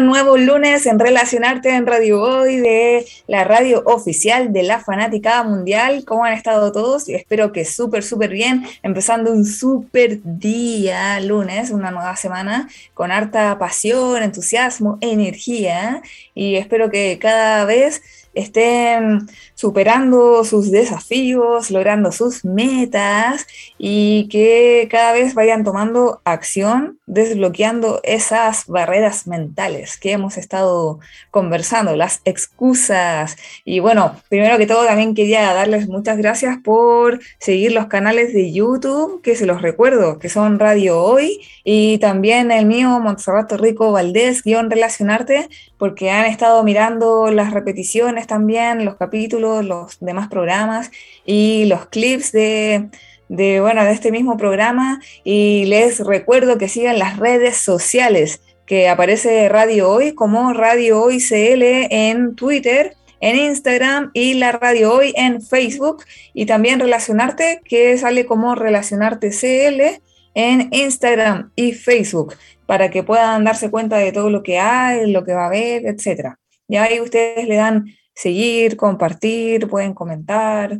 nuevo lunes en Relacionarte en Radio Hoy de la radio oficial de la Fanaticada Mundial. ¿Cómo han estado todos? Espero que súper, súper bien. Empezando un súper día lunes, una nueva semana con harta pasión, entusiasmo, energía. Y espero que cada vez estén superando sus desafíos, logrando sus metas y que cada vez vayan tomando acción, desbloqueando esas barreras mentales que hemos estado conversando, las excusas. Y bueno, primero que todo también quería darles muchas gracias por seguir los canales de YouTube, que se los recuerdo, que son Radio Hoy y también el mío, Montserrat Rico Valdés, guion Relacionarte, porque han estado mirando las repeticiones también, los capítulos, los demás programas y los clips de, de, bueno, de este mismo programa. Y les recuerdo que sigan las redes sociales, que aparece Radio Hoy como Radio Hoy CL en Twitter en Instagram y la radio hoy en Facebook y también relacionarte que sale como relacionarte CL en Instagram y Facebook para que puedan darse cuenta de todo lo que hay, lo que va a haber, etc. Y ahí ustedes le dan seguir, compartir, pueden comentar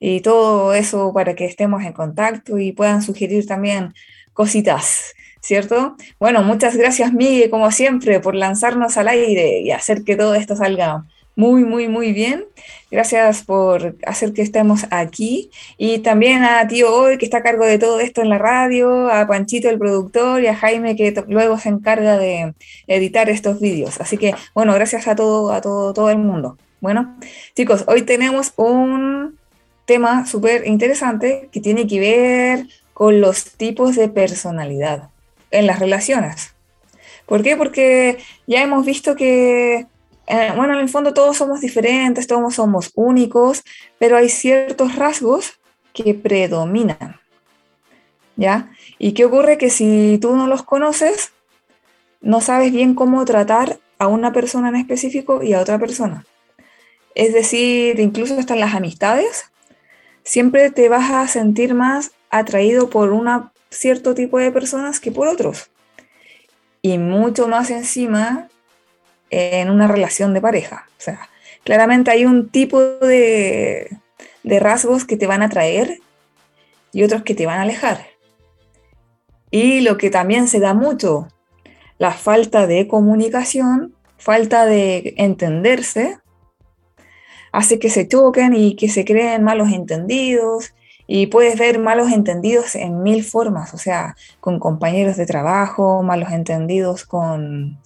y todo eso para que estemos en contacto y puedan sugerir también cositas, ¿cierto? Bueno, muchas gracias Miguel, como siempre, por lanzarnos al aire y hacer que todo esto salga muy, muy, muy bien. Gracias por hacer que estemos aquí. Y también a Tío Hoy, que está a cargo de todo esto en la radio, a Panchito, el productor, y a Jaime, que luego se encarga de editar estos vídeos. Así que, bueno, gracias a todo, a todo, todo el mundo. Bueno, chicos, hoy tenemos un tema súper interesante que tiene que ver con los tipos de personalidad en las relaciones. ¿Por qué? Porque ya hemos visto que eh, bueno, en el fondo todos somos diferentes, todos somos únicos, pero hay ciertos rasgos que predominan. ¿Ya? ¿Y qué ocurre? Que si tú no los conoces, no sabes bien cómo tratar a una persona en específico y a otra persona. Es decir, incluso hasta en las amistades, siempre te vas a sentir más atraído por un cierto tipo de personas que por otros. Y mucho más encima en una relación de pareja. O sea, claramente hay un tipo de, rasgos que te van a atraer y otros que te van a alejar. Y lo que también se da mucho, la falta de comunicación, falta de entenderse, hace que se choquen y que se creen malos entendidos. Y puedes ver malos entendidos en mil formas, o sea, con compañeros de trabajo, malos entendidos con,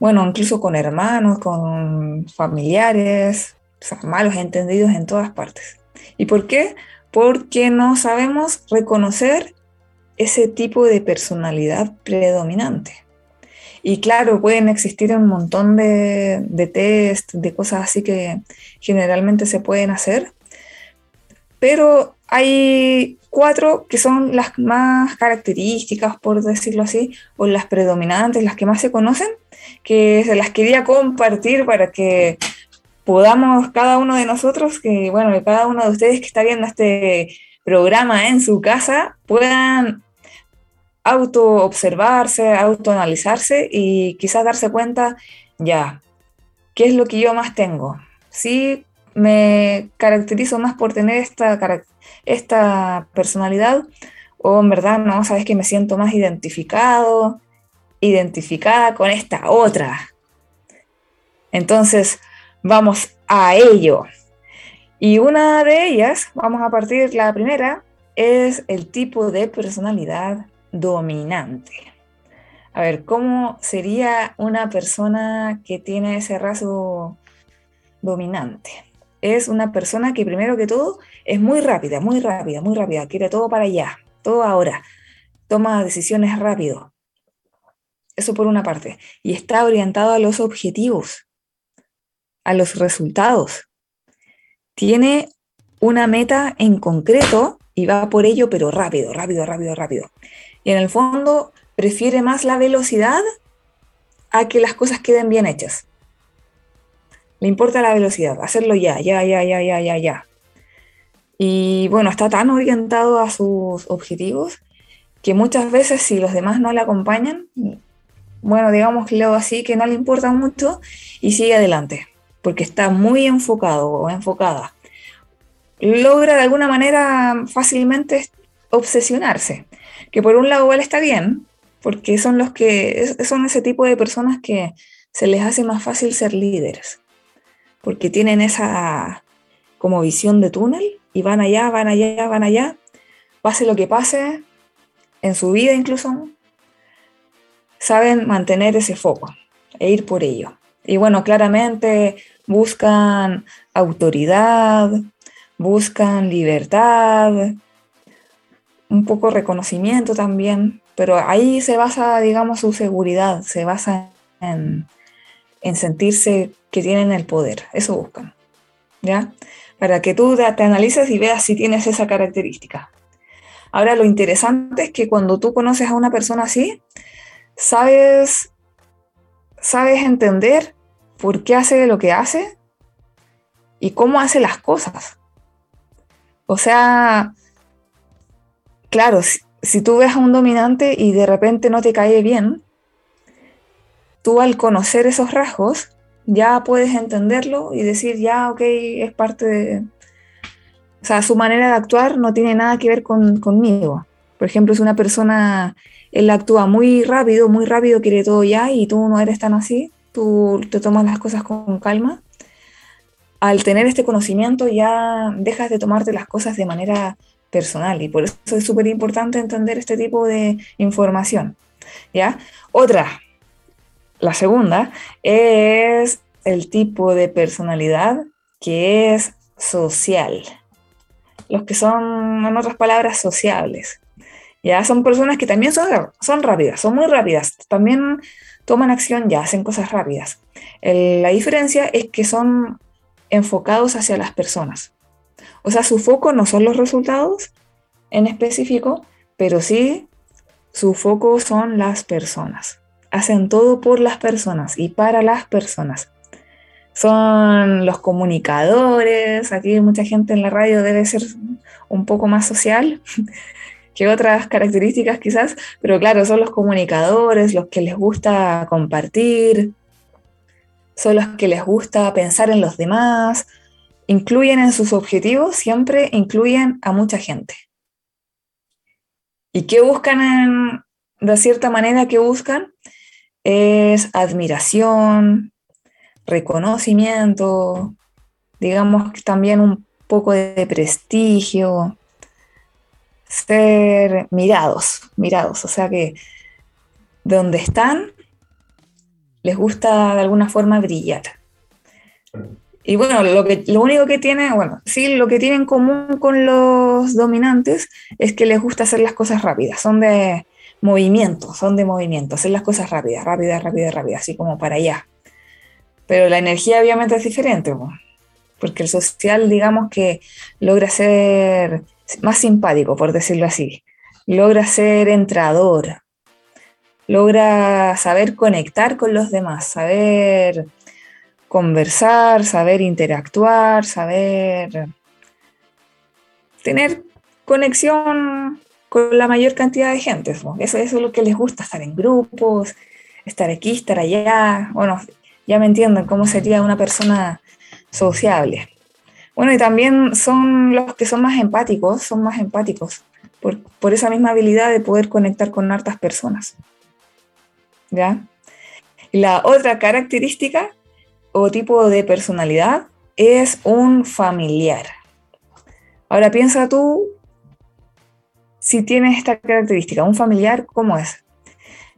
bueno, incluso con hermanos, con familiares, malos entendidos en todas partes. ¿Y por qué? Porque no sabemos reconocer ese tipo de personalidad predominante. Y claro, pueden existir un montón de, de test, de cosas así que generalmente se pueden hacer, pero hay cuatro que son las más características, por decirlo así, o las predominantes, las que más se conocen, que se las quería compartir para que podamos cada uno de nosotros, que bueno, cada uno de ustedes que está viendo este programa en su casa, puedan auto observarse, autoanalizarse y quizás darse cuenta, ya, ¿qué es lo que yo más tengo? Sí, me caracterizo más por tener esta, esta personalidad o en verdad no, sabes que me siento más identificado, identificada con esta otra. Entonces, vamos a ello. Y una de ellas, vamos a partir, la primera, es el tipo de personalidad dominante. A ver, ¿cómo sería una persona que tiene ese rasgo dominante? Es una persona que primero que todo es muy rápida, muy rápida, muy rápida, quiere todo para allá, todo ahora, toma decisiones rápido, eso por una parte. Y está orientado a los objetivos. a los resultados. Tiene una meta en concreto y va por ello, pero rápido, rápido, rápido, rápido. Y en el fondo prefiere más la velocidad a que las cosas queden bien hechas. Le importa la velocidad, hacerlo ya, ya, ya, ya, ya, ya, ya. Y bueno, está tan orientado a sus objetivos que muchas veces si los demás no le acompañan, bueno, digámoslo así, que no le importa mucho y sigue adelante, porque está muy enfocado o enfocada. Logra de alguna manera fácilmente obsesionarse, que por un lado igual está bien, porque son los que son ese tipo de personas que se les hace más fácil ser líderes, porque tienen esa como visión de túnel y van allá, van allá, van allá, pase lo que pase, en su vida incluso, saben mantener ese foco e ir por ello. Y bueno, claramente buscan autoridad, buscan libertad, un poco reconocimiento también, pero ahí se basa, digamos, su seguridad, se basa en, en sentirse que tienen el poder, eso buscan, ¿ya? Para que tú te analices y veas si tienes esa característica. Ahora, lo interesante es que cuando tú conoces a una persona así, sabes, sabes entender por qué hace lo que hace y cómo hace las cosas. O sea, claro, si, tú ves a un dominante y de repente no te cae bien, tú al conocer esos rasgos ya puedes entenderlo y decir, ya, ok, es parte de... O sea, su manera de actuar no tiene nada que ver con, conmigo. Por ejemplo, si una persona, él actúa muy rápido, muy rápido, quiere todo ya y tú no eres tan así, tú te tomas las cosas con calma, al tener este conocimiento ya dejas de tomarte las cosas de manera personal y por eso es súper importante entender este tipo de información. ¿ya? Otra, la segunda, es el tipo de personalidad que es social. Los que son, en otras palabras, sociables. Ya son personas que también son, son rápidas, son muy rápidas. También toman acción, ya hacen cosas rápidas. la diferencia es que son enfocados hacia las personas. O sea, su foco no son los resultados en específico, pero sí su foco son las personas. Hacen todo por las personas y para las personas. Son los comunicadores, aquí mucha gente en la radio debe ser un poco más social que otras características quizás, pero claro, son los comunicadores, los que les gusta compartir, son los que les gusta pensar en los demás, incluyen en sus objetivos, siempre incluyen a mucha gente. ¿Y qué buscan de cierta manera que buscan? Es admiración, reconocimiento, digamos también un poco de prestigio, ser mirados, mirados, o sea que donde están les gusta de alguna forma brillar. Y bueno, lo, que, lo único que tiene, bueno, sí, lo que tienen en común con los dominantes es que les gusta hacer las cosas rápidas, son de movimiento, son de movimiento, hacer las cosas rápidas, rápidas, rápidas, rápidas, así como para allá. Pero la energía obviamente es diferente, porque el social, digamos que logra ser más simpático, por decirlo así, logra ser entrador, logra saber conectar con los demás, saber conversar, saber interactuar, saber tener conexión con la mayor cantidad de gente. Eso, es lo que les gusta, estar en grupos, estar aquí, estar allá. Bueno, ya me entienden cómo sería una persona sociable. Bueno, y también son los que son más empáticos, son más empáticos por, por esa misma habilidad de poder conectar con hartas personas. ¿ya? La otra característica o tipo de personalidad es un familiar. Ahora piensa tú si tienes esta característica. Un familiar, ¿cómo es?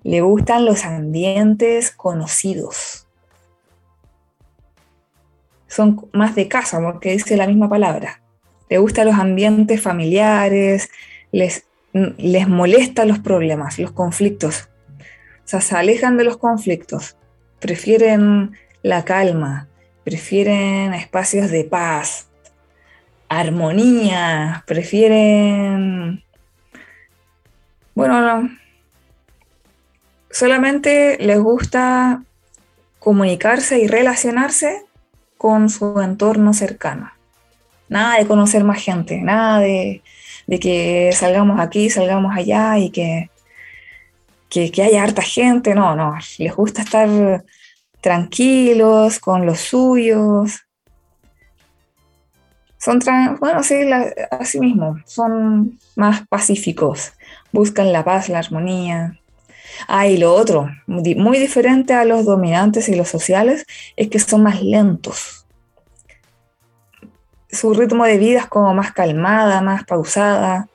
Le gustan los ambientes conocidos. Son más de casa, porque dice la misma palabra. Le gustan los ambientes familiares, les, les molestan los problemas, los conflictos. O sea, se alejan de los conflictos, prefieren la calma, prefieren espacios de paz, armonía, prefieren, bueno, solamente les gusta comunicarse y relacionarse con su entorno cercano. Nada de conocer más gente, nada de, que salgamos aquí, salgamos allá y que, que, que, haya harta gente. No, no, les gusta estar tranquilos, con los suyos. Son, bueno, sí, así mismo, son más pacíficos, buscan la paz, la armonía. Ah, y lo otro, muy diferente a los dominantes y los sociales, es que son más lentos. Su ritmo de vida es como más calmada, más pausada.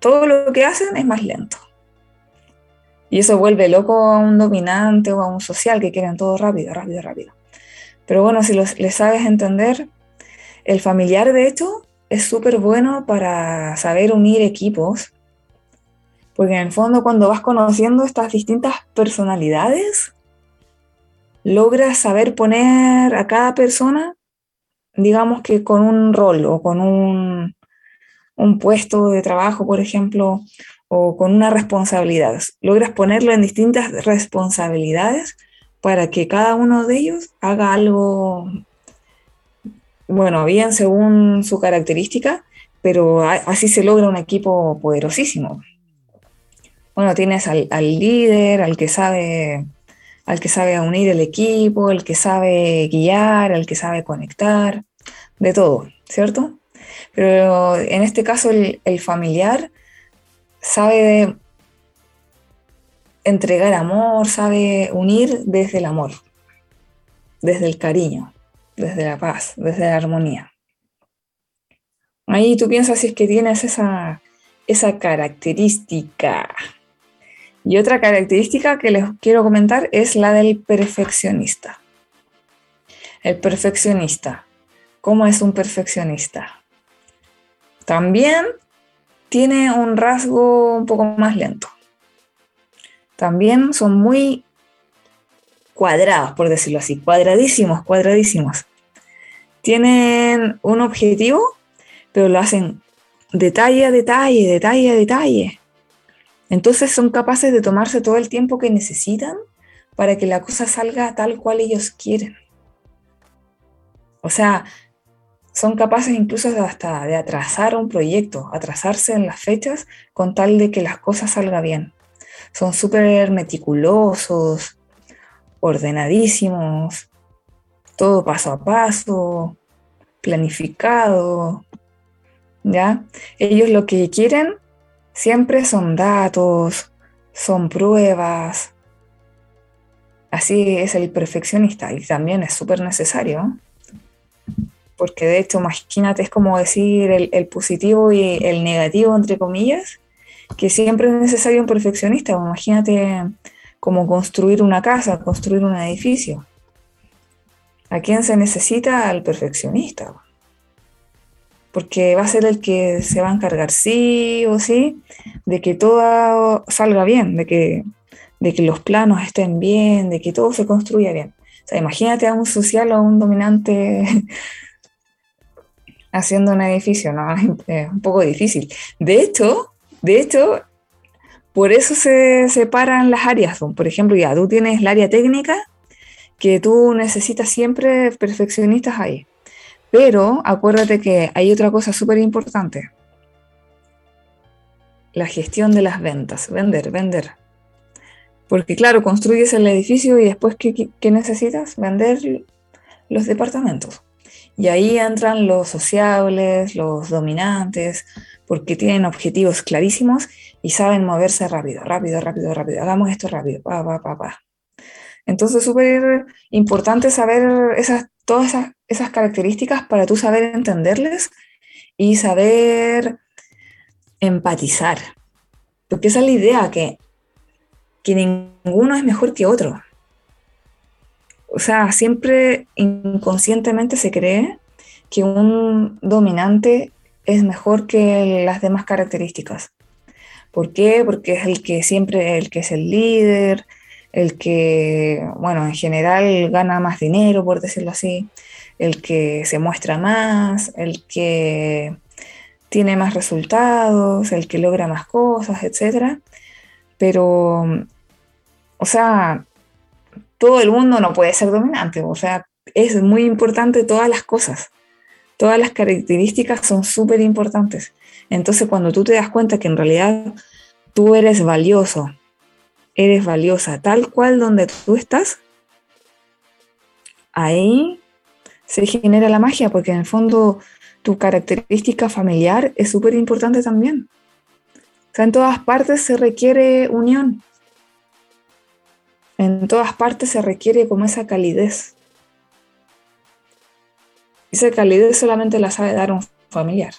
Todo lo que hacen es más lento. Y eso vuelve loco a un dominante o a un social que quieren todo rápido, rápido, rápido. Pero bueno, si los, les sabes entender, el familiar de hecho es súper bueno para saber unir equipos, porque en el fondo cuando vas conociendo estas distintas personalidades, logras saber poner a cada persona, digamos que con un rol o con un, un puesto de trabajo, por ejemplo, o con una responsabilidad. Logras ponerlo en distintas responsabilidades para que cada uno de ellos haga algo, bueno, bien según su característica, pero así se logra un equipo poderosísimo. Bueno, tienes al, líder, al que sabe al que sabe unir el equipo, el que sabe guiar, el que sabe conectar, de todo, ¿cierto? Pero en este caso el, el familiar sabe entregar amor, sabe unir desde el amor, desde el cariño, desde la paz, desde la armonía. Ahí tú piensas si es que tienes esa, esa característica. Y otra característica que les quiero comentar es la del perfeccionista. El perfeccionista. ¿Cómo es un perfeccionista? También tiene un rasgo un poco más lento. También son muy cuadrados, por decirlo así, cuadradísimos, cuadradísimos. Tienen un objetivo, pero lo hacen detalle a detalle, detalle a detalle. Entonces son capaces de tomarse todo el tiempo que necesitan para que la cosa salga tal cual ellos quieren. O sea, son capaces incluso hasta de atrasar un proyecto, atrasarse en las fechas con tal de que las cosas salgan bien. Son súper meticulosos, ordenadísimos, todo paso a paso, planificado, ¿ya? Ellos lo que quieren siempre son datos, son pruebas. Así es el perfeccionista y también es súper necesario porque de hecho, imagínate, es como decir el, positivo y el negativo, entre comillas, que siempre es necesario un perfeccionista. Imagínate como construir una casa, construir un edificio. ¿A quién se necesita? Al perfeccionista. Porque va a ser el que se va a encargar sí o sí de que todo salga bien, de que, de que los planos estén bien, de que todo se construya bien. O sea, imagínate a un social o a un dominante haciendo un edificio, ¿no? Es un poco difícil. De hecho, de hecho, por eso se separan las áreas. Por ejemplo, ya tú tienes el área técnica, que tú necesitas siempre perfeccionistas ahí. Pero acuérdate que hay otra cosa súper importante. La gestión de las ventas. Vender, vender. Porque claro, construyes el edificio y después, ¿qué, qué necesitas? Vender los departamentos. Y ahí entran los sociables, los dominantes, porque tienen objetivos clarísimos y saben moverse rápido, rápido, rápido, rápido. Hagamos esto rápido, pa, pa, pa, pa. Entonces, súper importante saber esas, todas esas, esas características para tú saber entenderles y saber empatizar. Porque esa es la idea, que, que ninguno es mejor que otro o sea, siempre inconscientemente se cree que un dominante es mejor que las demás características. ¿Por qué? Porque es el que siempre, el que es el líder, el que, bueno, en general gana más dinero, por decirlo así, el que se muestra más, el que tiene más resultados, el que logra más cosas, etc. Pero, o sea, todo el mundo no puede ser dominante, o sea, es muy importante todas las cosas, todas las características son súper importantes. Entonces, cuando tú te das cuenta que en realidad tú eres valioso, eres valiosa tal cual donde tú estás, ahí se genera la magia, porque en el fondo tu característica familiar es súper importante también. O sea, en todas partes se requiere unión. En todas partes se requiere como esa calidez. Esa calidez solamente la sabe dar un familiar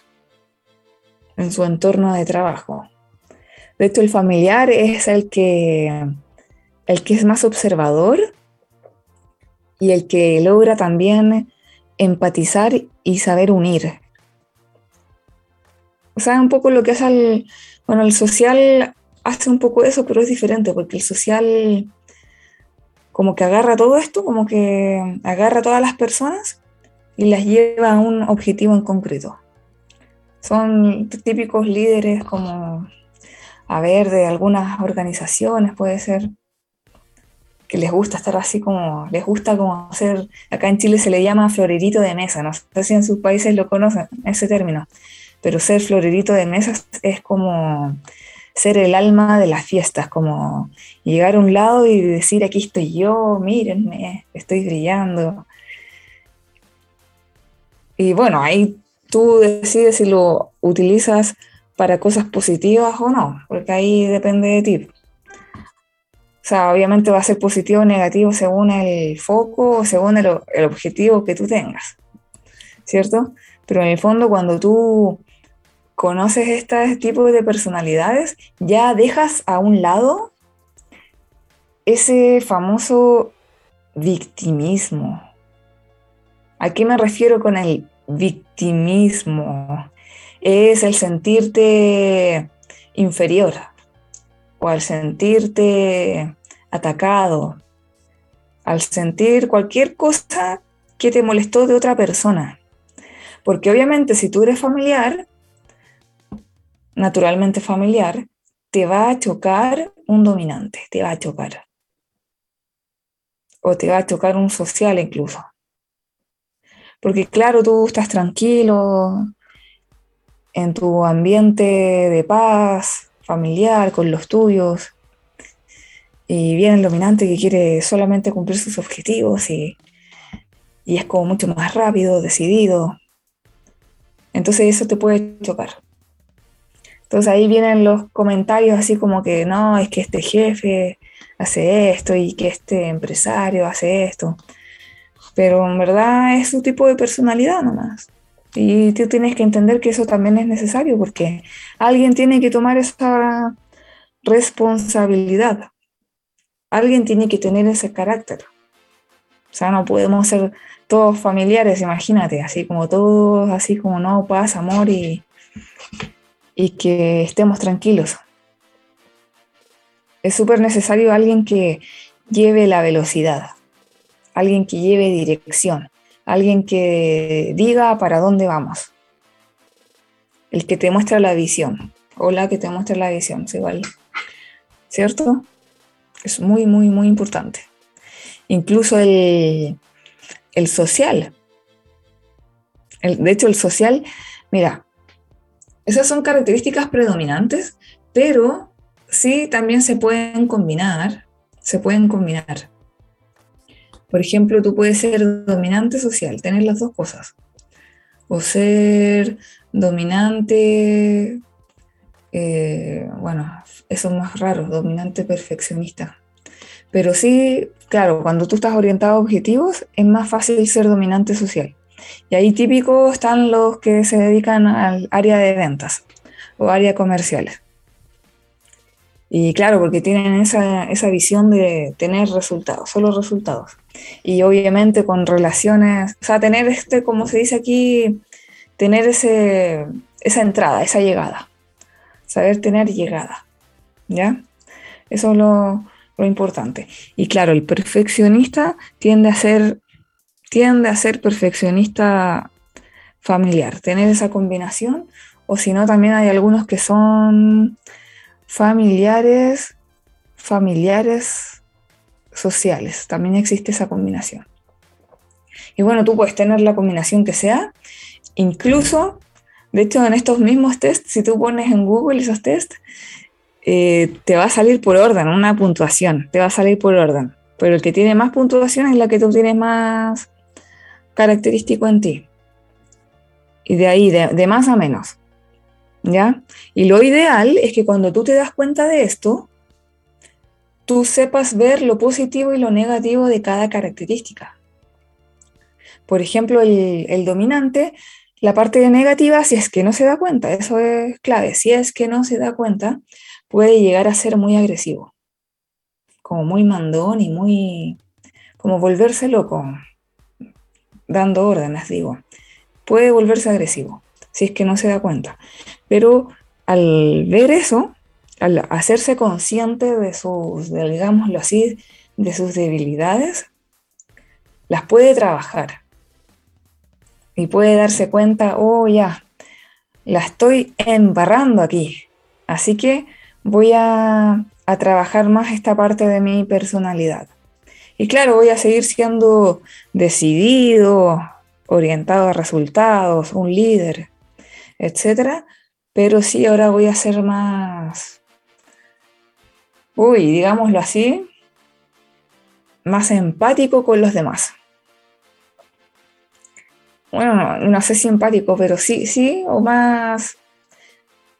en su entorno de trabajo. De hecho, el familiar es el que, el que es más observador y el que logra también empatizar y saber unir. O sea, un poco lo que hace el, bueno, el social hace un poco eso, pero es diferente, porque el social como que agarra todo esto, como que agarra a todas las personas y las lleva a un objetivo en concreto. Son típicos líderes como, a ver, de algunas organizaciones, puede ser, que les gusta estar así como, les gusta como ser, acá en Chile se le llama florerito de mesa, no sé si en sus países lo conocen, ese término, pero ser florerito de mesa es como ser el alma de las fiestas, como llegar a un lado y decir, aquí estoy yo, mírenme, estoy brillando. Y bueno, ahí tú decides si lo utilizas para cosas positivas o no, porque ahí depende de ti. O sea, obviamente va a ser positivo o negativo según el foco según el, el objetivo que tú tengas, ¿cierto? Pero en el fondo cuando tú conoces este tipo de personalidades, ya dejas a un lado ese famoso victimismo. ¿A qué me refiero con el victimismo? Es el sentirte inferior o al sentirte atacado, al sentir cualquier cosa que te molestó de otra persona. Porque obviamente si tú eres familiar, naturalmente familiar, te va a chocar un dominante, te va a chocar. O te va a chocar un social incluso. Porque claro, tú estás tranquilo en tu ambiente de paz, familiar, con los tuyos, y viene el dominante que quiere solamente cumplir sus objetivos y, y es como mucho más rápido, decidido. Entonces eso te puede chocar. Entonces ahí vienen los comentarios así como que no, es que este jefe hace esto y que este empresario hace esto. Pero en verdad es su tipo de personalidad nomás. Y tú tienes que entender que eso también es necesario porque alguien tiene que tomar esa responsabilidad. Alguien tiene que tener ese carácter. O sea, no podemos ser todos familiares, imagínate, así como todos, así como no, paz, amor y, y que estemos tranquilos. Es súper necesario alguien que lleve la velocidad, alguien que lleve dirección, alguien que diga para dónde vamos, el que te muestra la visión o la que te muestra la visión, igual, ¿cierto? Es muy, muy, muy importante. Incluso el, el social. de hecho, el social, mira, esas son características predominantes, pero sí también se pueden combinar, se pueden combinar. Por ejemplo, tú puedes ser dominante social, tener las dos cosas. O ser dominante, eh, bueno, eso es más raro, dominante perfeccionista. Pero sí, claro, cuando tú estás orientado a objetivos, es más fácil ser dominante social. Y ahí típico están los que se dedican al área de ventas o área comerciales. Y claro, porque tienen esa, esa visión de tener resultados, solo resultados. Y obviamente con relaciones, o sea, tener este, como se dice aquí, tener ese, esa entrada, esa llegada. Saber tener llegada. ¿Ya? Eso es lo, lo importante. Y claro, el perfeccionista tiende a ser, tiende a ser perfeccionista familiar, tener esa combinación, o si no, también hay algunos que son familiares, familiares sociales, también existe esa combinación. Y bueno, tú puedes tener la combinación que sea, incluso, de hecho, en estos mismos tests, si tú pones en Google esos tests, eh, te va a salir por orden, una puntuación, te va a salir por orden. Pero el que tiene más puntuación es la que tú tienes más característico en ti. Y de ahí, de, de más a menos. ¿Ya? Y lo ideal es que cuando tú te das cuenta de esto, tú sepas ver lo positivo y lo negativo de cada característica. Por ejemplo, el, el dominante, la parte negativa, si es que no se da cuenta, eso es clave, si es que no se da cuenta, puede llegar a ser muy agresivo, como muy mandón y muy, como volverse loco, dando órdenes, digo. Puede volverse agresivo, si es que no se da cuenta. Pero al ver eso, al hacerse consciente de sus, digámoslo así, de sus debilidades, las puede trabajar. Y puede darse cuenta, oh ya, la estoy embarrando aquí. Así que voy a, trabajar más esta parte de mi personalidad. Y claro, voy a seguir siendo decidido, orientado a resultados, un líder, etc. Pero sí, ahora voy a ser más, uy, digámoslo así, más empático con los demás. Bueno, no, no sé si empático, pero sí, sí, o más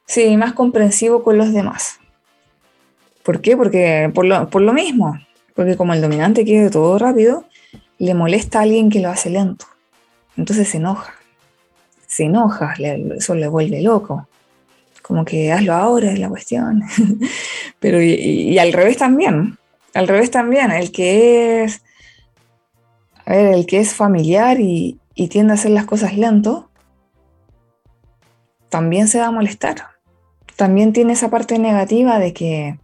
Sí, más comprensivo con los demás. ¿Por qué? Porque por lo, mismo. Porque como el dominante quiere todo rápido, le molesta a alguien que lo hace lento. Entonces se enoja. Se enoja, eso le vuelve loco. Como que hazlo ahora es la cuestión. Pero y, al revés también. Al revés también. El que es. A ver, el que es familiar y, y tiende a hacer las cosas lento, también se va a molestar también tiene esa parte negativa de que,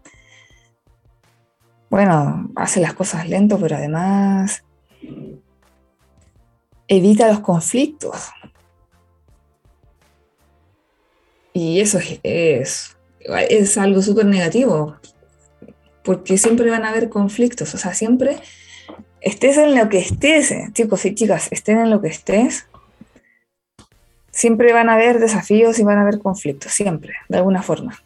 bueno, hace las cosas lento, pero además evita los conflictos. Y eso es, es, algo súper negativo, porque siempre van a haber conflictos, o sea, siempre estés en lo que estés, chicos y chicas, estén en lo que estés, siempre van a haber desafíos y van a haber conflictos, siempre, de alguna forma.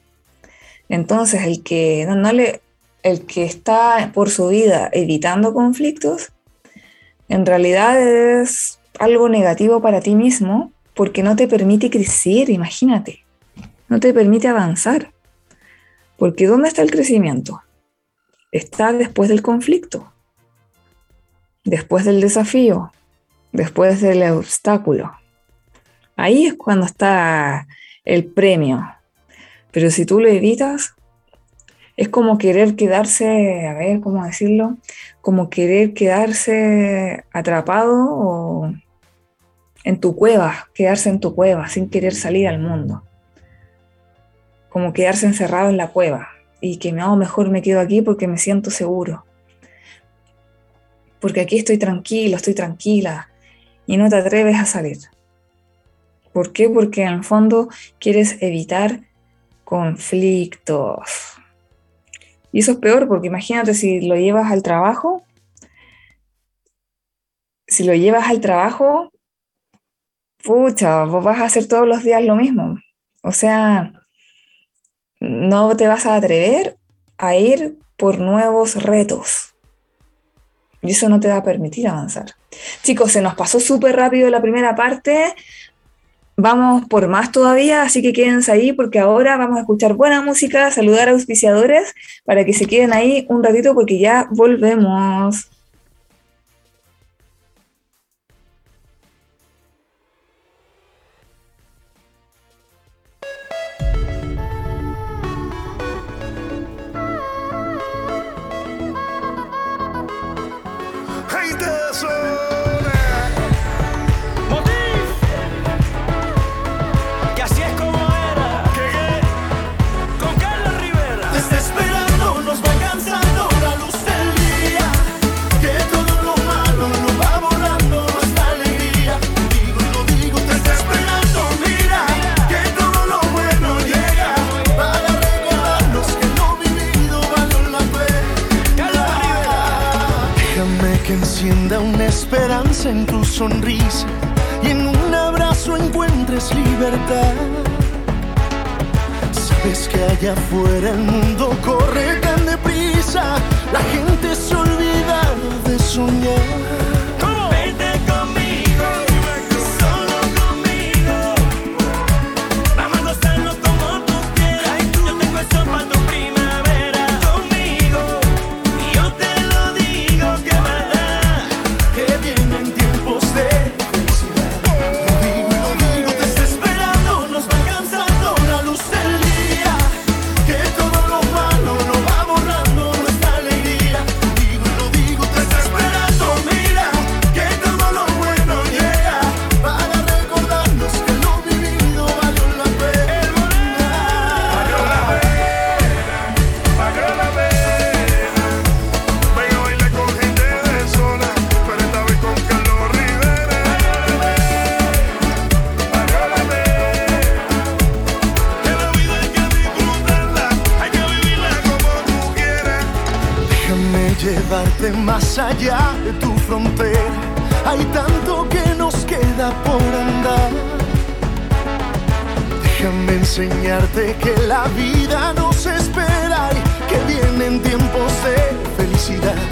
Entonces, el que, no, le, el que está por su vida evitando conflictos, en realidad es algo negativo para ti mismo porque no te permite crecer, imagínate, no te permite avanzar. Porque ¿dónde está el crecimiento? Está después del conflicto, después del desafío, después del obstáculo. Ahí es cuando está el premio. Pero si tú lo evitas, es como querer quedarse, a ver, ¿cómo decirlo? Como querer quedarse atrapado o en tu cueva, quedarse en tu cueva sin querer salir al mundo. Como quedarse encerrado en la cueva y que no, mejor me quedo aquí porque me siento seguro. Porque aquí estoy tranquilo, estoy tranquila y no te atreves a salir. ¿Por qué? Porque en el fondo quieres evitar conflictos. Y eso es peor porque imagínate si lo llevas al trabajo, si lo llevas al trabajo, pucha, vos vas a hacer todos los días lo mismo. O sea, no te vas a atrever a ir por nuevos retos. Y eso no te va a permitir avanzar. Chicos, se nos pasó súper rápido la primera parte vamos por más todavía, así que quédense ahí porque ahora vamos a escuchar buena música, saludar a auspiciadores para que se queden ahí un ratito porque ya volvemos. Encienda una esperanza en tu sonrisa y en un abrazo encuentres libertad. Sabes que allá afuera el mundo corre tan deprisa, la gente se olvida de soñar. Más allá de tu frontera. Hay tanto que nos queda por andar. Déjame enseñarte que la vida nos espera y que vienen tiempos de felicidad.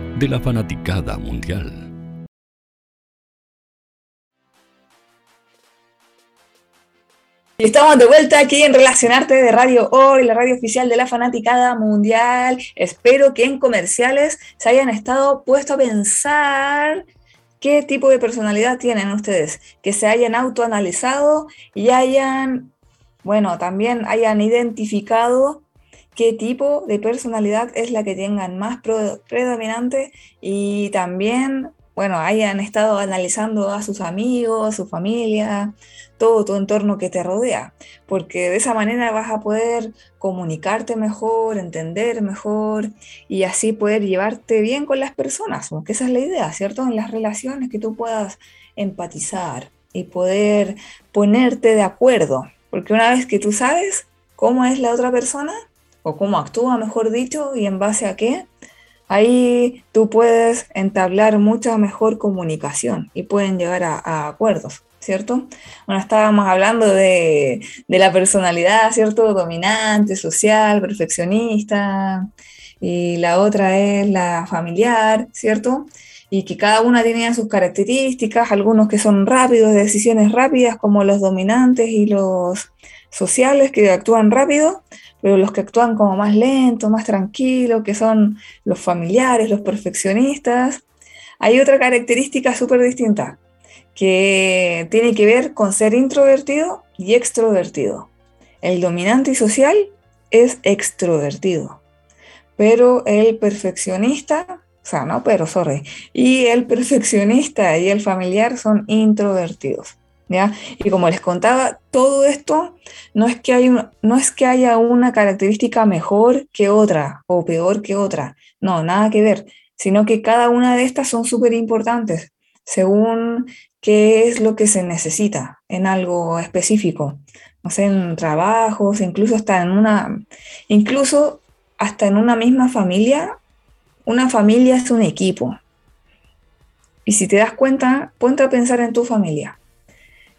de la fanaticada mundial. Estamos de vuelta aquí en Relacionarte de Radio Hoy, la radio oficial de la fanaticada mundial. Espero que en comerciales se hayan estado puesto a pensar qué tipo de personalidad tienen ustedes, que se hayan autoanalizado y hayan, bueno, también hayan identificado qué tipo de personalidad es la que tengan más predominante y también, bueno, hayan estado analizando a sus amigos, a su familia, todo tu entorno que te rodea, porque de esa manera vas a poder comunicarte mejor, entender mejor y así poder llevarte bien con las personas, porque esa es la idea, ¿cierto? En las relaciones que tú puedas empatizar y poder ponerte de acuerdo, porque una vez que tú sabes cómo es la otra persona, o cómo actúa, mejor dicho, y en base a qué, ahí tú puedes entablar mucha mejor comunicación y pueden llegar a, acuerdos, ¿cierto? Bueno, estábamos hablando de, de, la personalidad, ¿cierto? Dominante, social, perfeccionista, y la otra es la familiar, ¿cierto? Y que cada una tiene sus características, algunos que son rápidos, decisiones rápidas, como los dominantes y los sociales que actúan rápido, pero los que actúan como más lento, más tranquilo, que son los familiares, los perfeccionistas, hay otra característica súper distinta que tiene que ver con ser introvertido y extrovertido. El dominante y social es extrovertido, pero el perfeccionista, o sea, no, pero sorry, y el perfeccionista y el familiar son introvertidos. Y como les contaba, todo esto no es, que no es que haya una característica mejor que otra o peor que otra, no, nada que ver, sino que cada una de estas son súper importantes según qué es lo que se necesita en algo específico, no sé, en trabajos, incluso hasta en una, incluso hasta en una misma familia, una familia es un equipo. Y si te das cuenta, ponte a pensar en tu familia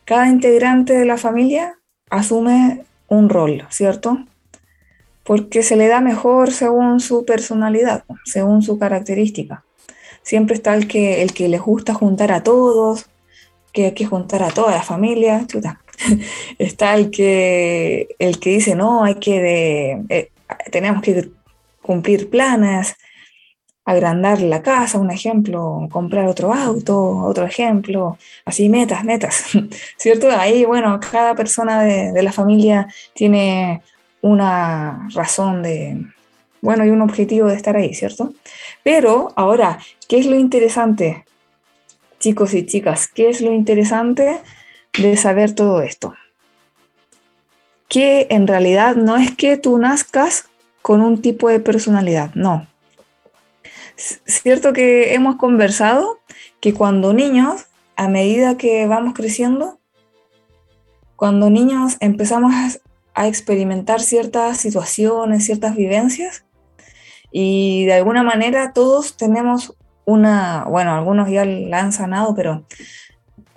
cada integrante de la familia asume un rol, ¿cierto? Porque se le da mejor según su personalidad, según su característica. Siempre está el que, el que les gusta juntar a todos, que hay que juntar a toda la familia, chuta. está el que, el que dice, no, hay que, de, eh, tenemos que cumplir planes, agrandar la casa, un ejemplo, comprar otro auto, otro ejemplo, así metas, metas, ¿cierto? Ahí, bueno, cada persona de, la familia tiene una razón de, bueno, y un objetivo de estar ahí, ¿cierto? Pero ahora, ¿qué es lo interesante, chicos y chicas? ¿Qué es lo interesante de saber todo esto? Que en realidad no es que tú nazcas con un tipo de personalidad, no, cierto que hemos conversado que cuando niños, a medida que vamos creciendo, cuando niños empezamos a experimentar ciertas situaciones, ciertas vivencias, y de alguna manera todos tenemos una, bueno, algunos ya la han sanado, pero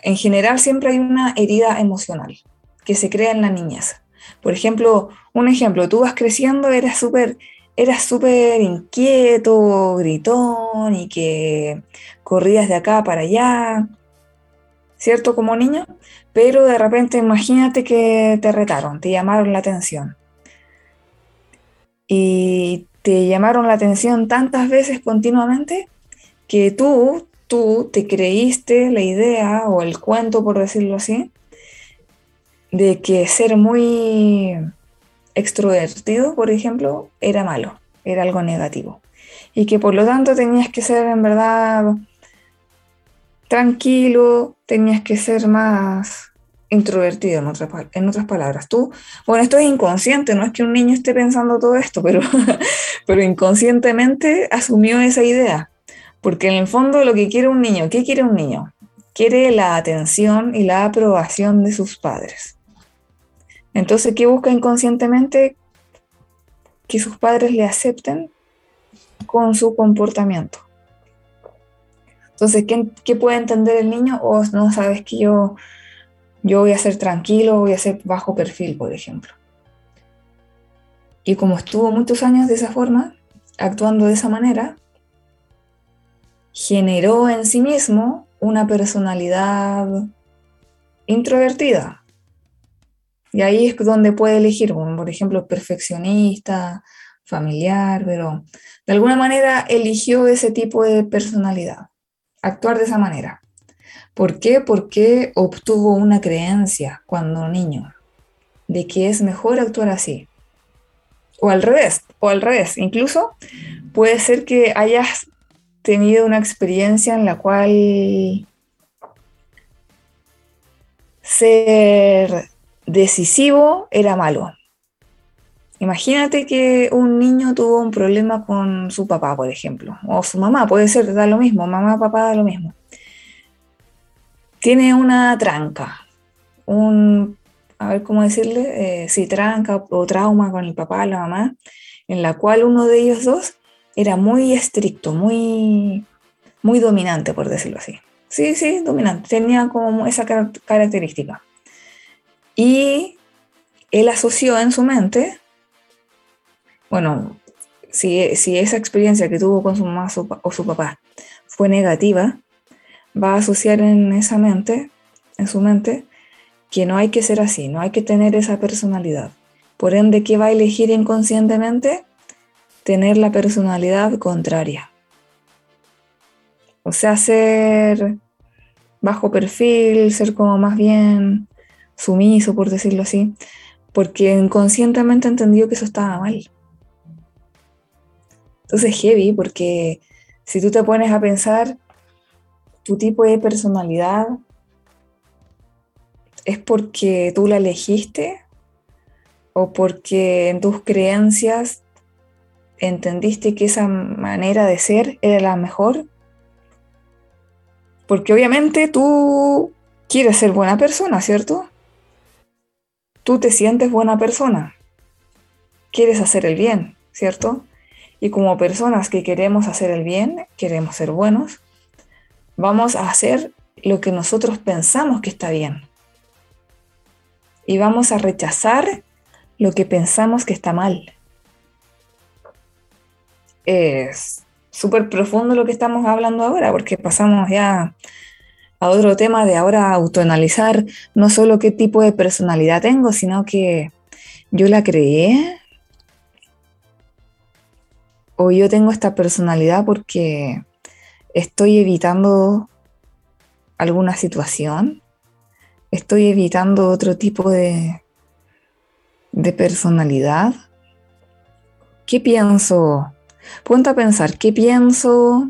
en general siempre hay una herida emocional que se crea en la niñez. Por ejemplo, un ejemplo, tú vas creciendo, eres súper eras súper inquieto, gritón y que corrías de acá para allá, ¿cierto? Como niño, pero de repente imagínate que te retaron, te llamaron la atención. Y te llamaron la atención tantas veces continuamente que tú, tú te creíste la idea o el cuento, por decirlo así, de que ser muy extrovertido, por ejemplo, era malo, era algo negativo. Y que por lo tanto tenías que ser en verdad tranquilo, tenías que ser más introvertido, en, en otras palabras. Tú, bueno, esto es inconsciente, no es que un niño esté pensando todo esto, pero, pero inconscientemente asumió esa idea. Porque en el fondo lo que quiere un niño, ¿qué quiere un niño? Quiere la atención y la aprobación de sus padres. Entonces, ¿qué busca inconscientemente? Que sus padres le acepten con su comportamiento. Entonces, ¿qué, puede entender el niño? O no sabes que yo, yo voy a ser tranquilo, voy a ser bajo perfil, por ejemplo. Y como estuvo muchos años de esa forma, actuando de esa manera, generó en sí mismo una personalidad introvertida, y ahí es donde puede elegir, por ejemplo, perfeccionista, familiar, pero de alguna manera eligió ese tipo de personalidad, actuar de esa manera. ¿Por qué? Porque obtuvo una creencia cuando niño de que es mejor actuar así. O al revés, o al revés. Incluso puede ser que hayas tenido una experiencia en la cual ser decisivo era malo. Imagínate que un niño tuvo un problema con su papá, por ejemplo, o su mamá, puede ser, da lo mismo, mamá, papá, da lo mismo. Tiene una tranca, un, a ver cómo decirle, eh, si tranca o trauma con el papá, la mamá, en la cual uno de ellos dos era muy estricto, muy, muy dominante, por decirlo así. Sí, sí, dominante, tenía como esa característica. Y él asoció en su mente bueno, si, esa experiencia que tuvo con su mamá o su papá fue negativa, va a asociar en esa mente, en su mente, que no hay que ser así, no hay que tener esa personalidad. Por ende, ¿qué va a elegir inconscientemente? Tener la personalidad contraria. O sea, ser bajo perfil, ser como más bien sumiso, por decirlo así, porque inconscientemente entendió que eso estaba mal. Entonces heavy porque si tú te pones a pensar tu tipo de personalidad es porque tú la elegiste o porque en tus creencias entendiste que esa manera de ser era la mejor. Porque obviamente tú quieres ser buena persona, ¿cierto? Tú te sientes buena persona. Quieres hacer el bien, ¿cierto? Y como personas que queremos hacer el bien, queremos ser buenos, vamos a hacer lo que nosotros pensamos que está bien. Y vamos a rechazar lo que pensamos que está mal. Es súper profundo lo que estamos hablando ahora, porque pasamos ya a otro tema de ahora autoanalizar no solo qué tipo de personalidad tengo, sino que yo la creé, o yo tengo esta personalidad porque estoy evitando alguna situación, estoy evitando otro tipo de, de personalidad. ¿Qué pienso? Ponte a pensar, ¿qué pienso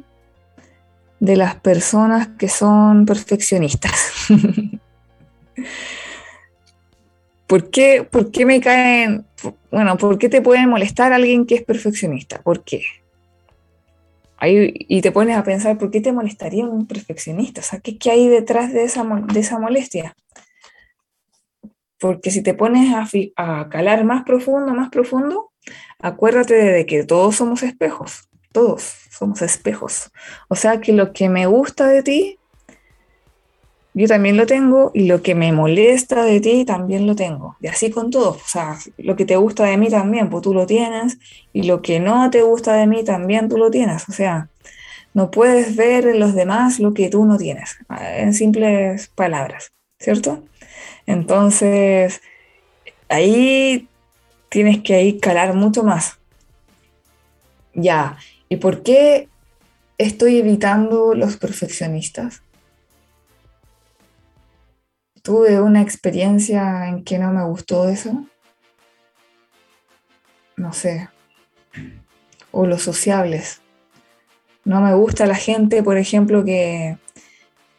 de las personas que son perfeccionistas? ¿Por qué, ¿Por qué me caen bueno, ¿por qué te puede molestar alguien que es perfeccionista? ¿Por qué? Ahí, y te pones a pensar, ¿por qué te molestaría un perfeccionista? O sea, ¿qué, qué hay detrás de esa, de esa molestia? Porque si te pones a calar más profundo, más profundo, acuérdate de que todos somos espejos, todos somos espejos. O sea que lo que me gusta de ti yo también lo tengo y lo que me molesta de ti también lo tengo. Y así con todo. O sea, lo que te gusta de mí también, pues tú lo tienes. Y lo que no te gusta de mí también tú lo tienes. O sea, no puedes ver en los demás lo que tú no tienes. En simples palabras, ¿cierto? Entonces, ahí tienes que ahí calar mucho más. Ya. ¿Y por qué estoy evitando los perfeccionistas? tuve una experiencia en que no me gustó eso. No sé. O los sociables. No me gusta la gente, por ejemplo, que,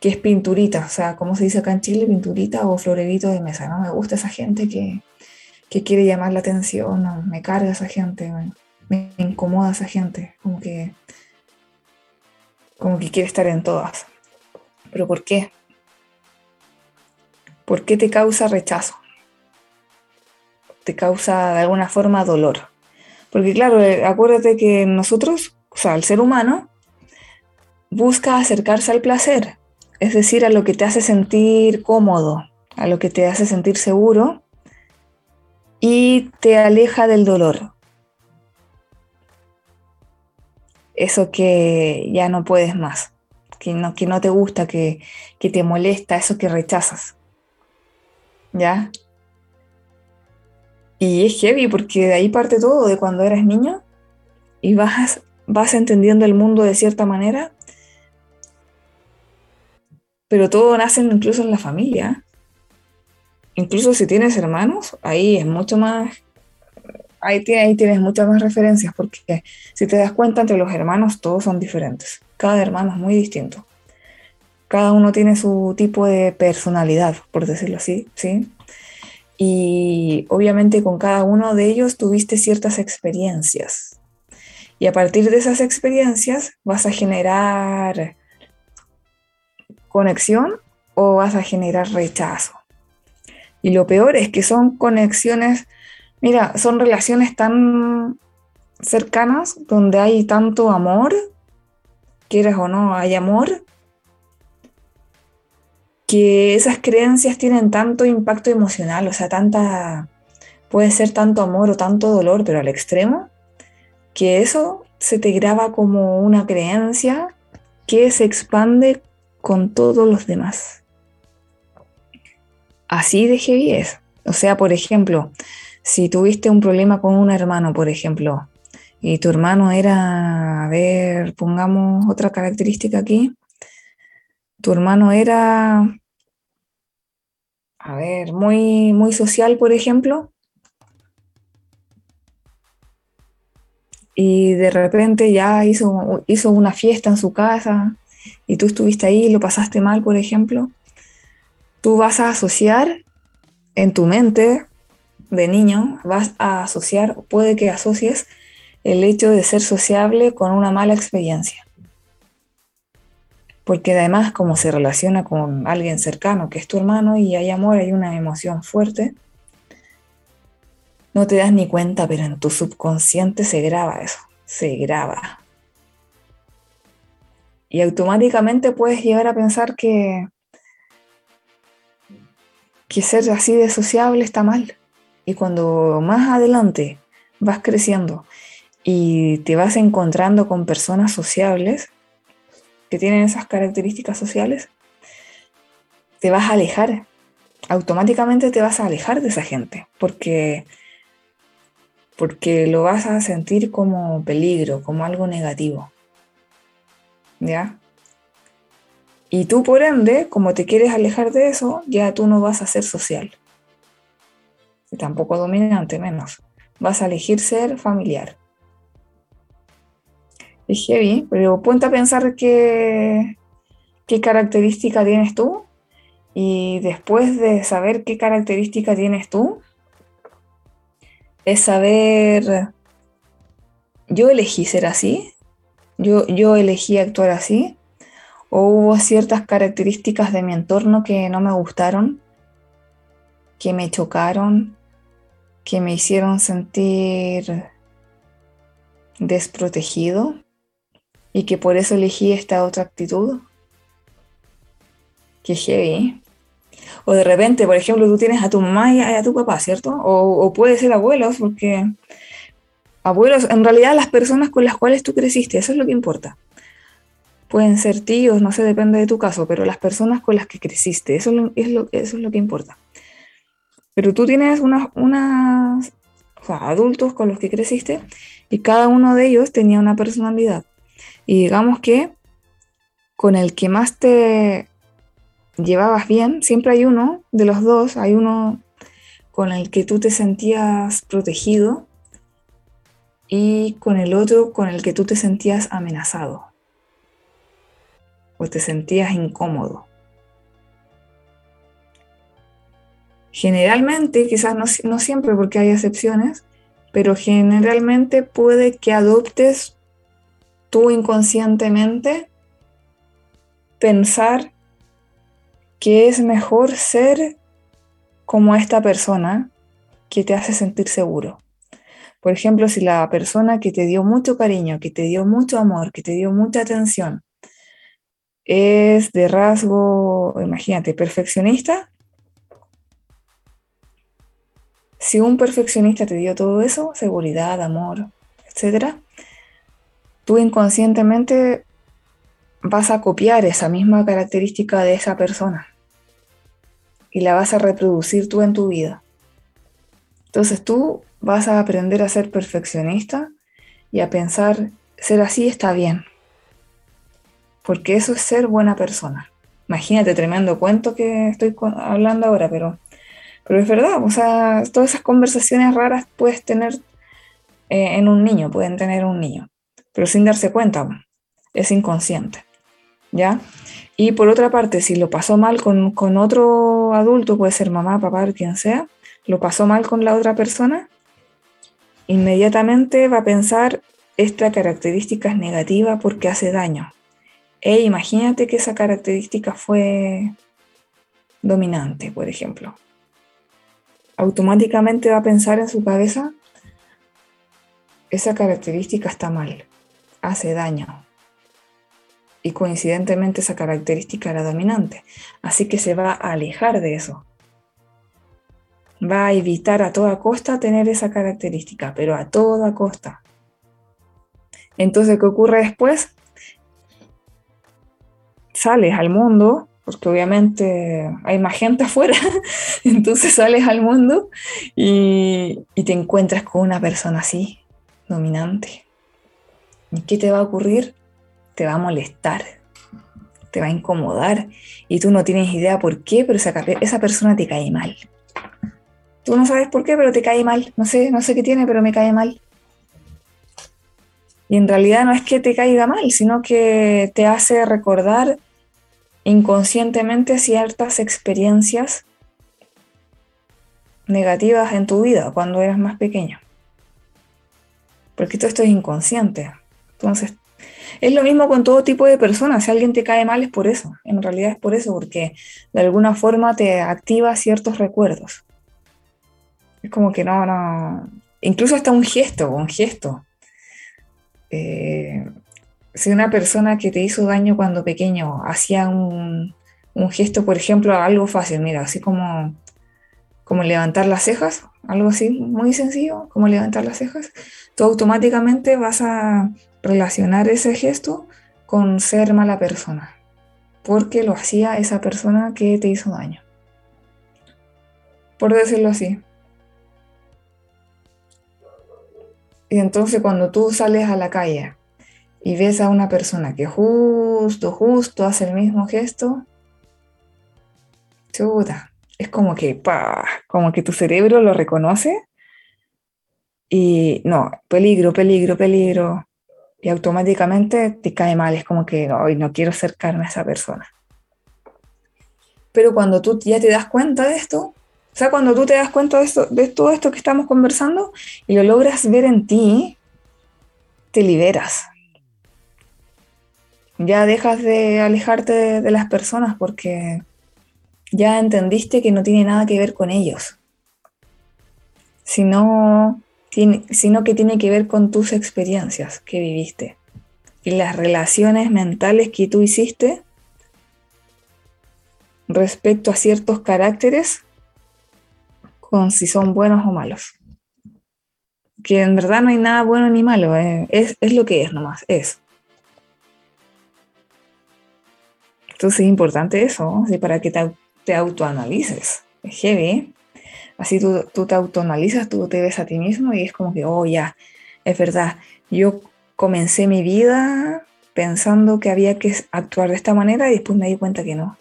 que es pinturita. O sea, ¿cómo se dice acá en Chile? Pinturita o florerito de mesa. No me gusta esa gente que, que quiere llamar la atención. No, me carga esa gente. Me, me incomoda esa gente. Como que, como que quiere estar en todas. ¿Pero por qué? ¿Por qué te causa rechazo? Te causa de alguna forma dolor. Porque claro, eh, acuérdate que nosotros, o sea, el ser humano, busca acercarse al placer, es decir, a lo que te hace sentir cómodo, a lo que te hace sentir seguro y te aleja del dolor. Eso que ya no puedes más, que no, que no te gusta, que, que te molesta, eso que rechazas. ¿ya? Y es heavy porque de ahí parte todo, de cuando eres niño y vas, vas entendiendo el mundo de cierta manera, pero todo nace incluso en la familia. Incluso si tienes hermanos, ahí es mucho más, ahí, tienes muchas más referencias, porque si te das cuenta, entre los hermanos todos son diferentes. Cada hermano es muy distinto. Cada uno tiene su tipo de personalidad, por decirlo así, ¿sí? Y obviamente con cada uno de ellos tuviste ciertas experiencias. Y a partir de esas experiencias vas a generar conexión o vas a generar rechazo. Y lo peor es que son conexiones, mira, son relaciones tan cercanas donde hay tanto amor, quieras o no, hay amor, que esas creencias tienen tanto impacto emocional, o sea, tanta, puede ser tanto amor o tanto dolor, pero al extremo, que eso se te graba como una creencia que se expande con todos los demás. Así de heavy es. O sea, por ejemplo, si tuviste un problema con un hermano, por ejemplo, y tu hermano era, a ver, pongamos otra característica aquí, tu hermano era, a ver, muy, muy social, por ejemplo, y de repente ya hizo, hizo una fiesta en su casa y tú estuviste ahí y lo pasaste mal, por ejemplo, tú vas a asociar en tu mente de niño, vas a asociar, puede que asocies el hecho de ser sociable con una mala experiencia porque además como se relaciona con alguien cercano que es tu hermano y hay amor, hay una emoción fuerte, no te das ni cuenta, pero en tu subconsciente se graba eso, se graba. Y automáticamente puedes llegar a pensar que, que ser así de sociable está mal. Y cuando más adelante vas creciendo y te vas encontrando con personas sociables, que tienen esas características sociales, te vas a alejar. Automáticamente te vas a alejar de esa gente, porque, porque lo vas a sentir como peligro, como algo negativo. ¿Ya? Y tú, por ende, como te quieres alejar de eso, ya tú no vas a ser social. Tampoco dominante, menos. Vas a elegir ser familiar es heavy, pero ponte a pensar qué, qué característica tienes tú y después de saber qué característica tienes tú, es saber, yo elegí ser así, yo, yo elegí actuar así, o hubo ciertas características de mi entorno que no me gustaron, que me chocaron, que me hicieron sentir desprotegido y que por eso elegí esta otra actitud. Qué heavy. O de repente, por ejemplo, tú tienes a tu mamá y a tu papá, ¿cierto? O, puede ser abuelos, porque abuelos, en realidad las personas con las cuales tú creciste, eso es lo que importa. Pueden ser tíos, no sé, depende de tu caso, pero las personas con las que creciste, eso es lo que importa. Pero tú tienes unas, unas adultos con los que creciste y cada uno de ellos tenía una personalidad. Y digamos que con el que más te llevabas bien, siempre hay uno de los dos, hay uno con el que tú te sentías protegido y con el otro con el que tú te sentías amenazado o te sentías incómodo. Generalmente, quizás no, no siempre porque hay excepciones, pero generalmente puede que adoptes tú inconscientemente pensar que es mejor ser como esta persona que te hace sentir seguro. Por ejemplo, si la persona que te dio mucho cariño, que te dio mucho amor, que te dio mucha atención, es de rasgo, imagínate, perfeccionista, si un perfeccionista te dio todo eso, seguridad, amor, etcétera, tú inconscientemente vas a copiar esa misma característica de esa persona y la vas a reproducir tú en tu vida. Entonces tú vas a aprender a ser perfeccionista y a pensar, ser así está bien, porque eso es ser buena persona. Imagínate, tremendo cuento que estoy hablando ahora, pero, pero es verdad, o sea, todas esas conversaciones raras puedes tener eh, en un niño, pueden tener un niño, pero sin darse cuenta, es inconsciente, ¿ya? Y por otra parte, si lo pasó mal con, con otro adulto, puede ser mamá, papá, quien sea, lo pasó mal con la otra persona, inmediatamente va a pensar esta característica es negativa porque hace daño. E imagínate que esa característica fue dominante, por ejemplo. Automáticamente va a pensar en su cabeza, esa característica está mal, hace daño. Y coincidentemente esa característica era dominante. Así que se va a alejar de eso. Va a evitar a toda costa tener esa característica, pero a toda costa. Entonces, ¿qué ocurre después? Sales al mundo, porque obviamente hay más gente afuera, entonces sales al mundo y, te encuentras con una persona así, dominante. ¿Y qué te va a ocurrir? Te va a molestar, te va a incomodar y tú no tienes idea por qué, pero esa, esa persona te cae mal. Tú no sabes por qué, pero te cae mal. No sé, no sé qué tiene, pero me cae mal. Y en realidad no es que te caiga mal, sino que te hace recordar inconscientemente ciertas experiencias negativas en tu vida cuando eras más pequeño. Porque todo esto es inconsciente. Entonces, es lo mismo con todo tipo de personas. Si alguien te cae mal es por eso. En realidad es por eso, porque de alguna forma te activa ciertos recuerdos. Es como que no, no. Incluso hasta un gesto, un gesto. Eh, si una persona que te hizo daño cuando pequeño hacía un, gesto, por ejemplo, algo fácil, mira, así como, como levantar las cejas, algo así muy sencillo, como levantar las cejas, tú automáticamente vas a relacionar ese gesto con ser mala persona, porque lo hacía esa persona que te hizo daño. Por decirlo así. Y entonces cuando tú sales a la calle y ves a una persona que justo, justo hace el mismo gesto, chuta, es como que, como que tu cerebro lo reconoce y no, peligro, peligro, peligro. Y automáticamente te cae mal, es como que hoy no quiero acercarme a esa persona. Pero cuando tú ya te das cuenta de esto, o sea, cuando tú te das cuenta de, esto, de todo esto que estamos conversando y lo logras ver en ti, te liberas. Ya dejas de alejarte de, las personas porque ya entendiste que no tiene nada que ver con ellos, sino, sino que tiene que ver con tus experiencias que viviste y las relaciones mentales que tú hiciste respecto a ciertos caracteres con si son buenos o malos. Que en verdad no hay nada bueno ni malo, eh, es, lo que es nomás, es. Entonces es importante eso, para que te, te, autoanalices. Es heavy. Así tú, tú te autoanalizas, tú te ves a ti mismo y es como que, oh, ya, es verdad. Yo comencé mi vida pensando que había que actuar de esta manera y después me di cuenta que no.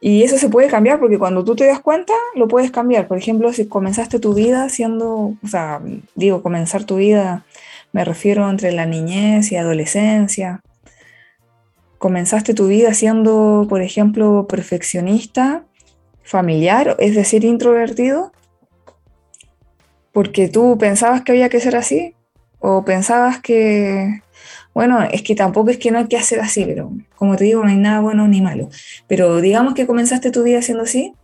Y eso se puede cambiar porque cuando tú te das cuenta, lo puedes cambiar. Por ejemplo, si comenzaste tu vida siendo, o sea, digo, comenzar tu vida, me refiero entre la niñez y adolescencia. Comenzaste tu vida siendo, por ejemplo, perfeccionista, familiar, es decir, introvertido, porque tú pensabas que había que ser así, o pensabas que, bueno, es que tampoco es que no hay que hacer así, pero como te digo, no hay nada bueno ni malo. Pero digamos que comenzaste tu vida haciendo así,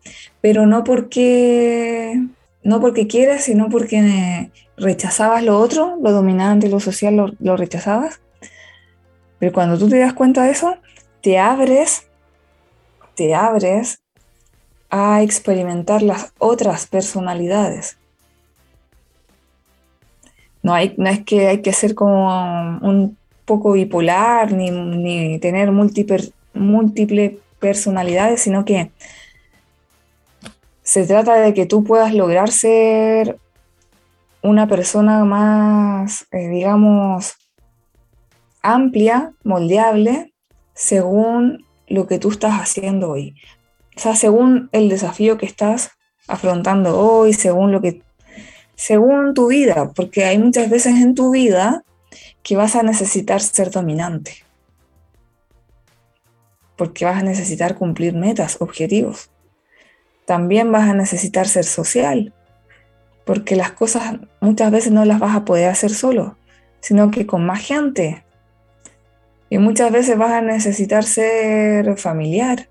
pero no porque no porque quieras, sino porque rechazabas lo otro, lo dominante, lo social, lo rechazabas. Pero cuando tú te das cuenta de eso, te abres, te abres a experimentar las otras personalidades. No, hay, no es que hay que ser como un poco bipolar ni, tener múltiples personalidades, sino que se trata de que tú puedas lograr ser una persona más, eh, digamos, amplia, moldeable, según lo que tú estás haciendo hoy. O sea, según el desafío que estás afrontando hoy, según lo que según tu vida, porque hay muchas veces en tu vida que vas a necesitar ser dominante, porque vas a necesitar cumplir metas, objetivos. También vas a necesitar ser social, porque las cosas muchas veces no las vas a poder hacer solo, sino que con más gente. Y muchas veces vas a necesitar ser familiar,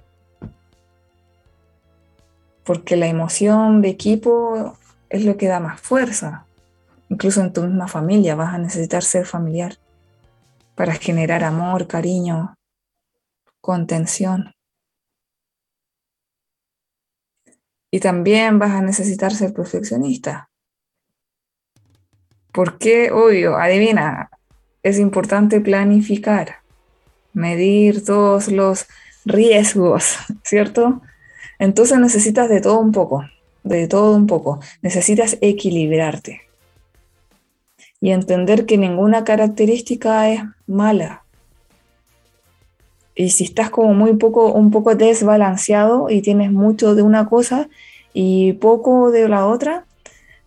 porque la emoción de equipo es lo que da más fuerza. Incluso en tu misma familia vas a necesitar ser familiar para generar amor, cariño, contención. Y también vas a necesitar ser perfeccionista. Porque, obvio, adivina, es importante planificar, medir todos los riesgos, ¿cierto? Entonces necesitas de todo un poco de todo un poco. Necesitas equilibrarte y entender que ninguna característica es mala. Y si estás como muy poco, un poco desbalanceado y tienes mucho de una cosa y poco de la otra,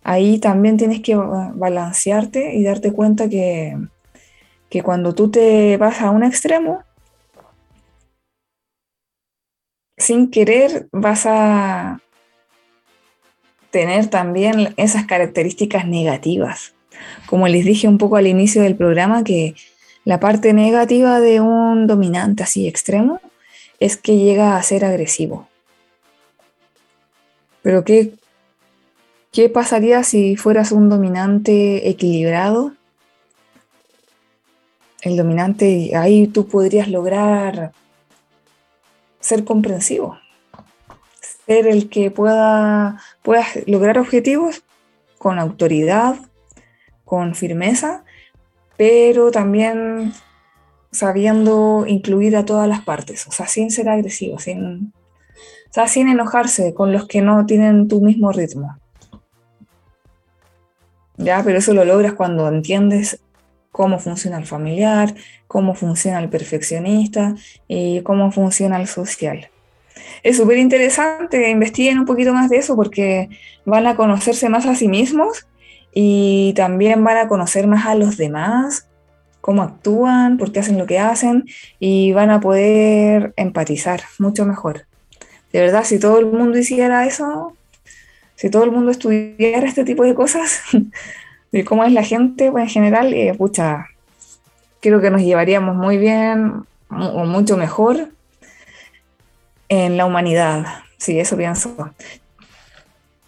ahí también tienes que balancearte y darte cuenta que, que cuando tú te vas a un extremo, sin querer vas a, tener también esas características negativas. Como les dije un poco al inicio del programa, que la parte negativa de un dominante así extremo es que llega a ser agresivo. Pero ¿qué, qué pasaría si fueras un dominante equilibrado? El dominante, ahí tú podrías lograr ser comprensivo ser el que pueda, pueda lograr objetivos con autoridad, con firmeza, pero también sabiendo incluir a todas las partes, o sea, sin ser agresivo, sin, o sea, sin enojarse con los que no tienen tu mismo ritmo. Ya, pero eso lo logras cuando entiendes cómo funciona el familiar, cómo funciona el perfeccionista y cómo funciona el social es súper interesante, investiguen un poquito más de eso porque van a conocerse más a sí mismos y también van a conocer más a los demás, cómo actúan, por qué hacen lo que hacen y van a poder empatizar mucho mejor. De verdad, si todo el mundo hiciera eso, si todo el mundo estudiara este tipo de cosas, de cómo es la gente pues, en general, eh, creo que nos llevaríamos muy bien o mucho mejor en la humanidad. Sí, eso pienso.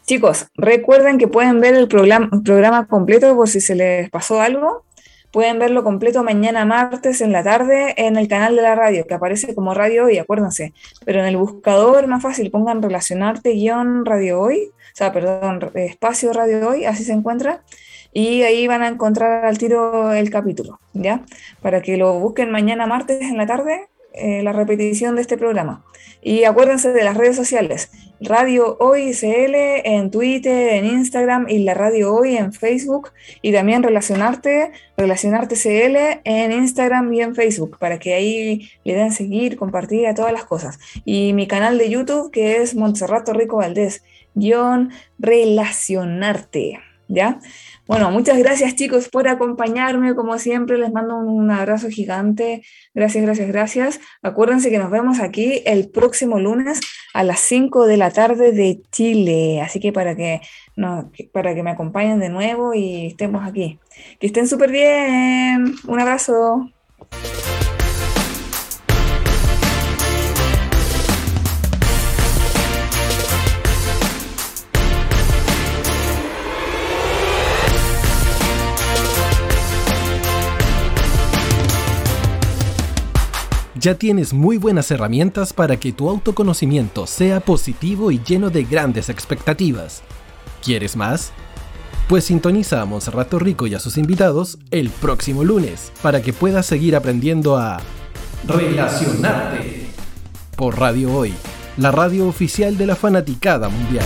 Chicos, recuerden que pueden ver el programa, programa completo por si se les pasó algo. Pueden verlo completo mañana martes en la tarde en el canal de la radio, que aparece como Radio Hoy, acuérdense. Pero en el buscador más fácil pongan relacionarte guion Radio Hoy, o sea, perdón, espacio Radio Hoy, así se encuentra. Y ahí van a encontrar al tiro el capítulo, ¿ya? Para que lo busquen mañana martes en la tarde eh, la repetición de este programa. Y acuérdense de las redes sociales, Radio Hoy CL en Twitter, en Instagram y la Radio Hoy en Facebook y también Relacionarte, Relacionarte CL en Instagram y en Facebook para que ahí le den seguir, compartir a todas las cosas. Y mi canal de YouTube que es Montserrato Rico Valdés, guion Relacionarte, ¿ya? Bueno, muchas gracias chicos por acompañarme. Como siempre, les mando un abrazo gigante. Gracias, gracias, gracias. Acuérdense que nos vemos aquí el próximo lunes a las 5 de la tarde de Chile. Así que para que, para que me acompañen de nuevo y estemos aquí. Que estén súper bien. Un abrazo. Ya tienes muy buenas herramientas para que tu autoconocimiento sea positivo y lleno de grandes expectativas. ¿Quieres más? Pues sintoniza a Monserrato Rico y a sus invitados el próximo lunes para que puedas seguir aprendiendo a relacionarte por Radio Hoy, la radio oficial de la fanaticada mundial.